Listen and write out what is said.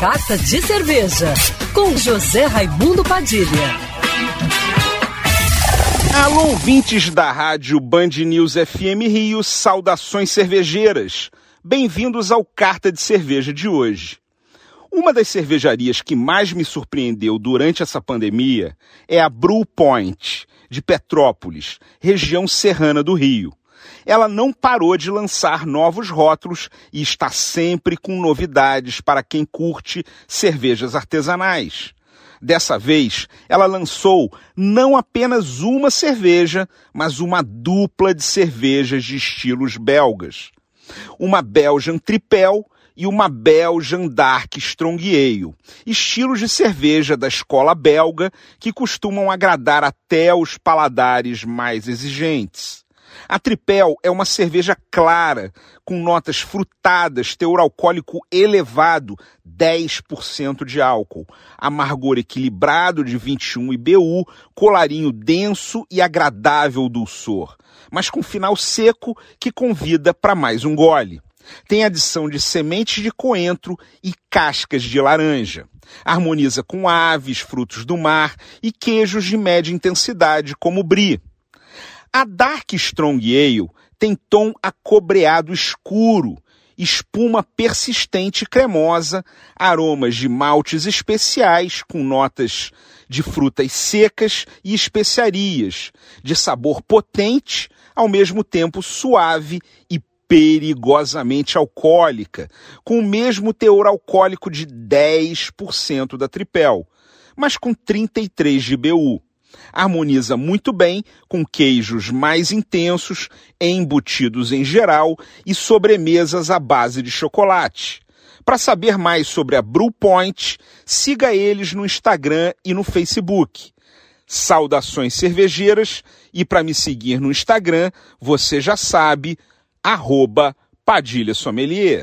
Carta de Cerveja, com José Raimundo Padilha. Alô, ouvintes da rádio Band News FM Rio, saudações cervejeiras. Bem-vindos ao Carta de Cerveja de hoje. Uma das cervejarias que mais me surpreendeu durante essa pandemia é a Brew Point, de Petrópolis, região serrana do Rio ela não parou de lançar novos rótulos e está sempre com novidades para quem curte cervejas artesanais. Dessa vez, ela lançou não apenas uma cerveja, mas uma dupla de cervejas de estilos belgas. Uma Belgian Tripel e uma Belgian Dark Strong Ale, estilos de cerveja da escola belga que costumam agradar até os paladares mais exigentes. A Tripel é uma cerveja clara, com notas frutadas, teor alcoólico elevado, 10% de álcool, amargor equilibrado de 21 IBU, colarinho denso e agradável dulçor, mas com final seco que convida para mais um gole. Tem adição de sementes de coentro e cascas de laranja. Harmoniza com aves, frutos do mar e queijos de média intensidade, como brie. A Dark Strong Ale tem tom acobreado escuro, espuma persistente e cremosa, aromas de maltes especiais com notas de frutas secas e especiarias, de sabor potente, ao mesmo tempo suave e perigosamente alcoólica, com o mesmo teor alcoólico de 10% da tripel, mas com 33 de BU harmoniza muito bem com queijos mais intensos, embutidos em geral e sobremesas à base de chocolate. Para saber mais sobre a Brew Point, siga eles no Instagram e no Facebook. Saudações cervejeiras e para me seguir no Instagram, você já sabe, arroba Padilha Sommelier.